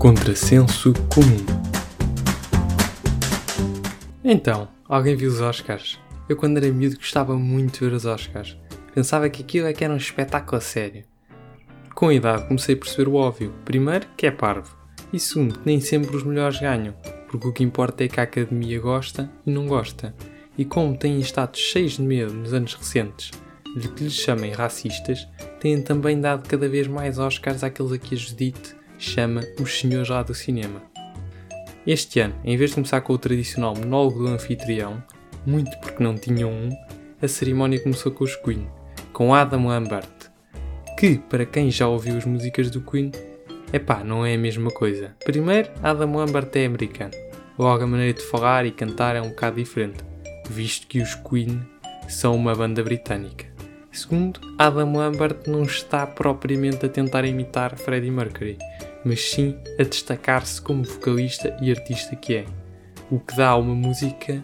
Contrassenso comum. Então, alguém viu os Oscars? Eu quando era miúdo gostava muito de ver os Oscars. Pensava que aquilo é que era um espetáculo a sério. Com a idade comecei a perceber o óbvio. Primeiro, que é parvo. E segundo, que nem sempre os melhores ganham. Porque o que importa é que a academia gosta e não gosta. E como têm estado cheios de medo nos anos recentes de que lhes chamem racistas, têm também dado cada vez mais Oscars àqueles a que Judite chama os senhores lá do cinema. Este ano, em vez de começar com o tradicional monólogo do anfitrião, muito porque não tinham um, a cerimónia começou com os Queen, com Adam Lambert, que, para quem já ouviu as músicas do Queen, epá, não é a mesma coisa. Primeiro, Adam Lambert é americano, logo a maneira de falar e cantar é um bocado diferente, visto que os Queen são uma banda britânica. Segundo, Adam Lambert não está propriamente a tentar imitar Freddie Mercury, mas sim a destacar-se como vocalista e artista que é, o que dá a uma música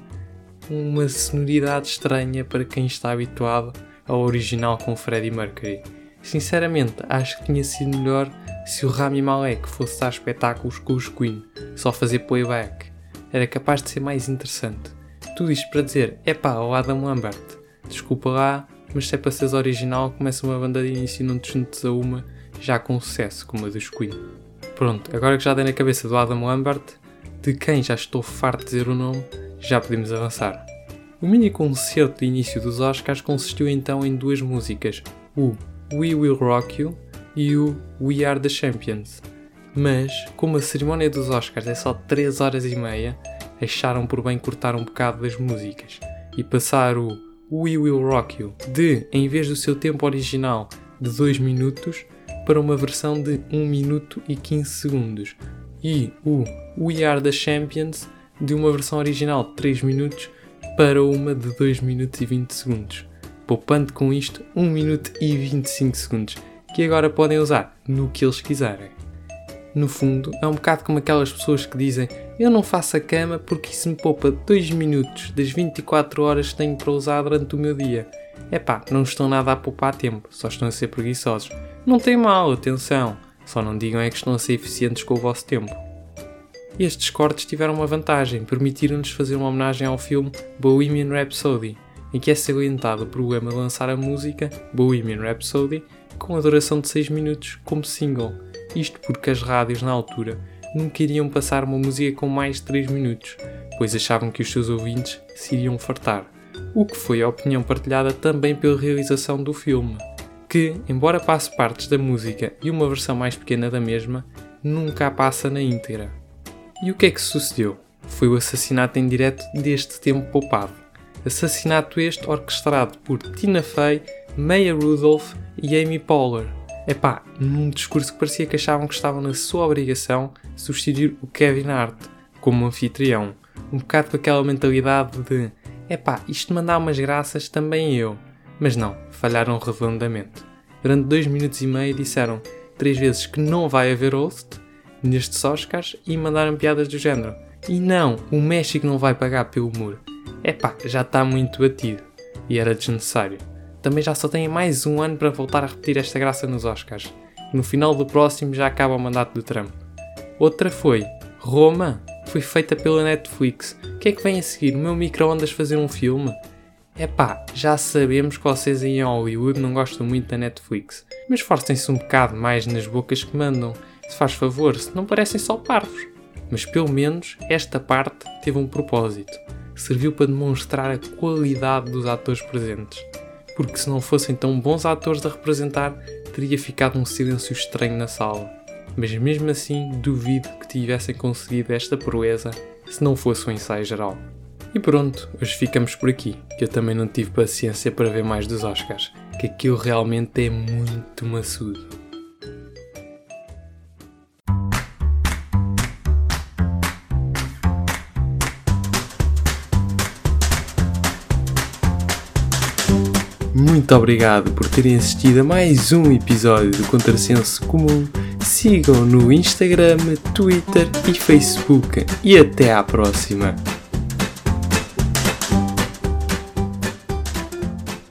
uma sonoridade estranha para quem está habituado ao original com Freddie Mercury. Sinceramente, acho que tinha sido melhor se o Rami Malek fosse dar espetáculos com os Queen, só fazer playback. Era capaz de ser mais interessante. Tudo isto para dizer, epá, o Adam Lambert, desculpa lá, mas se é para seres original, começa uma banda de início e não te juntes a uma já com sucesso, como a dos Queen. Pronto, agora que já dei na cabeça do Adam Lambert, de quem já estou farto de dizer o nome, já podemos avançar. O mini concerto de início dos Oscars consistiu então em duas músicas, o We Will Rock You e o We Are the Champions. Mas, como a cerimónia dos Oscars é só 3 horas e meia, acharam por bem cortar um bocado das músicas e passar o We Will Rock You de, em vez do seu tempo original de 2 minutos, para uma versão de 1 minuto e 15 segundos, e o We Are the Champions de uma versão original de 3 minutos para uma de 2 minutos e 20 segundos, poupando com isto 1 minuto e 25 segundos, que agora podem usar no que eles quiserem. No fundo, é um bocado como aquelas pessoas que dizem eu não faço a cama porque isso me poupa 2 minutos das 24 horas que tenho para usar durante o meu dia. Epá, não estão nada a poupar tempo, só estão a ser preguiçosos. Não tem mal, atenção, só não digam é que estão a ser eficientes com o vosso tempo. Estes cortes tiveram uma vantagem, permitiram-nos fazer uma homenagem ao filme Bohemian Rhapsody, em que é salientado o problema de lançar a música Bohemian Rhapsody com a duração de 6 minutos como single, isto porque as rádios na altura nunca iriam passar uma música com mais de 3 minutos, pois achavam que os seus ouvintes se iriam fartar. O que foi a opinião partilhada também pela realização do filme, que, embora passe partes da música e uma versão mais pequena da mesma, nunca a passa na íntegra. E o que é que sucedeu? Foi o assassinato em direto deste tempo poupado. Assassinato este orquestrado por Tina Fey, Maya Rudolph e Amy Poehler, Epá, num discurso que parecia que achavam que estavam na sua obrigação substituir o Kevin Hart como anfitrião. Um bocado com aquela mentalidade de epá, isto mandar umas graças também eu. Mas não, falharam redondamente. Durante dois minutos e meio disseram três vezes que não vai haver host nestes Oscars e mandaram piadas do género. E não, o México não vai pagar pelo muro. Epá, já está muito batido. E era desnecessário também já só têm mais um ano para voltar a repetir esta graça nos Oscars. No final do próximo já acaba o mandato do Trump. Outra foi Roma, foi feita pela Netflix. O que é que vem a seguir? O meu micro-ondas fazer um filme? Epá, já sabemos que vocês aí em Hollywood não gostam muito da Netflix, mas forcem-se um bocado mais nas bocas que mandam. Se faz favor, se não parecem só parvos. Mas pelo menos esta parte teve um propósito. Serviu para demonstrar a qualidade dos atores presentes porque se não fossem tão bons atores a representar, teria ficado um silêncio estranho na sala. Mas mesmo assim, duvido que tivessem conseguido esta proeza se não fosse um ensaio geral. E pronto, hoje ficamos por aqui, que eu também não tive paciência para ver mais dos Oscars, que aquilo realmente é muito maçudo. Muito obrigado por terem assistido a mais um episódio do Contrassenso Comum. Sigam no Instagram, Twitter e Facebook. E até à próxima!